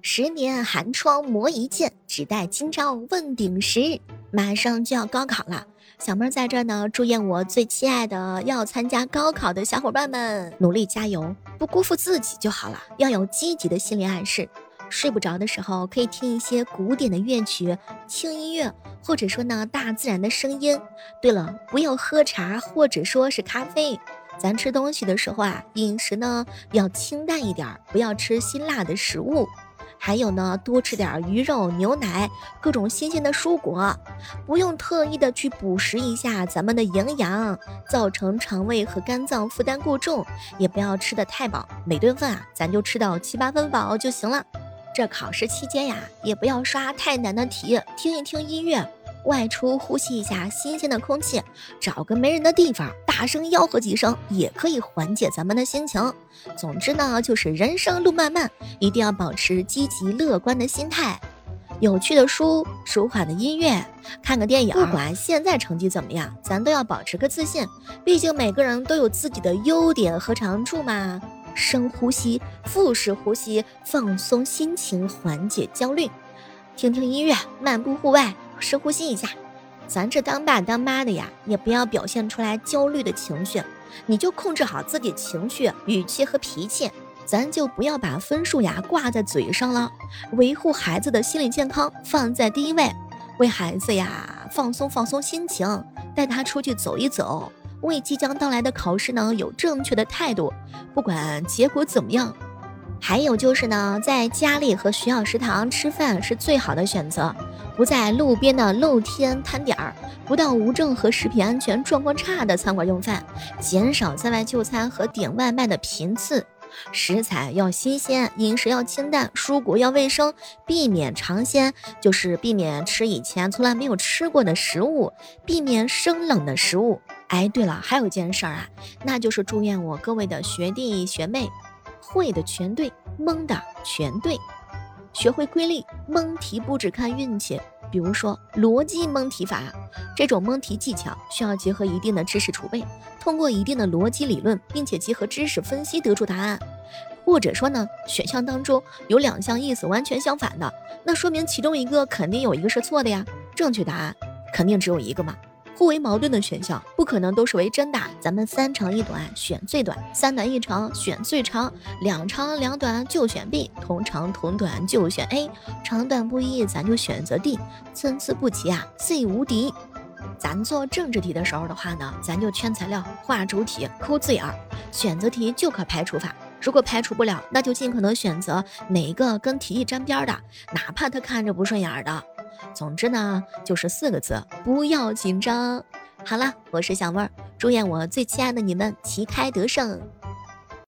十年寒窗磨一剑，只待今朝问鼎时。马上就要高考了，小妹在这呢，祝愿我最亲爱的要参加高考的小伙伴们努力加油，不辜负自己就好了。要有积极的心理暗示。睡不着的时候，可以听一些古典的乐曲、轻音乐，或者说呢大自然的声音。对了，不要喝茶或者说是咖啡。咱吃东西的时候啊，饮食呢要清淡一点，不要吃辛辣的食物。还有呢，多吃点鱼肉、牛奶，各种新鲜的蔬果，不用特意的去补食一下咱们的营养，造成肠胃和肝脏负担过重。也不要吃的太饱，每顿饭啊，咱就吃到七八分饱就行了。这考试期间呀，也不要刷太难的题，听一听音乐。外出呼吸一下新鲜的空气，找个没人的地方，大声吆喝几声，也可以缓解咱们的心情。总之呢，就是人生路漫漫，一定要保持积极乐观的心态。有趣的书，舒缓的音乐，看个电影。不管现在成绩怎么样，咱都要保持个自信。毕竟每个人都有自己的优点和长处嘛。深呼吸，腹式呼吸，放松心情，缓解焦虑。听听音乐，漫步户外。深呼吸一下，咱这当爸当妈的呀，也不要表现出来焦虑的情绪，你就控制好自己情绪、语气和脾气，咱就不要把分数呀挂在嘴上了，维护孩子的心理健康放在第一位，为孩子呀放松放松心情，带他出去走一走，为即将到来的考试呢有正确的态度，不管结果怎么样。还有就是呢，在家里和学校食堂吃饭是最好的选择，不在路边的露天摊点儿，不到无证和食品安全状况差的餐馆用饭，减少在外就餐和点外卖的频次。食材要新鲜，饮食要清淡，蔬果要卫生，避免尝鲜，就是避免吃以前从来没有吃过的食物，避免生冷的食物。哎，对了，还有一件事儿啊，那就是祝愿我各位的学弟学妹。会的全对，蒙的全对。学会规律蒙题不只看运气，比如说逻辑蒙题法，这种蒙题技巧需要结合一定的知识储备，通过一定的逻辑理论，并且结合知识分析得出答案。或者说呢，选项当中有两项意思完全相反的，那说明其中一个肯定有一个是错的呀。正确答案肯定只有一个嘛。互为矛盾的选项不可能都是为真的，咱们三长一短选最短，三短一长选最长，两长两短就选 B，同长同短就选 A，长短不一咱就选择 D，参差不齐啊，C 无敌。咱做政治题的时候的话呢，咱就圈材料、画主体、抠字眼儿；选择题就可排除法，如果排除不了，那就尽可能选择哪一个跟题意沾边的，哪怕他看着不顺眼的。总之呢，就是四个字：不要紧张。好了，我是小妹儿，祝愿我最亲爱的你们旗开得胜。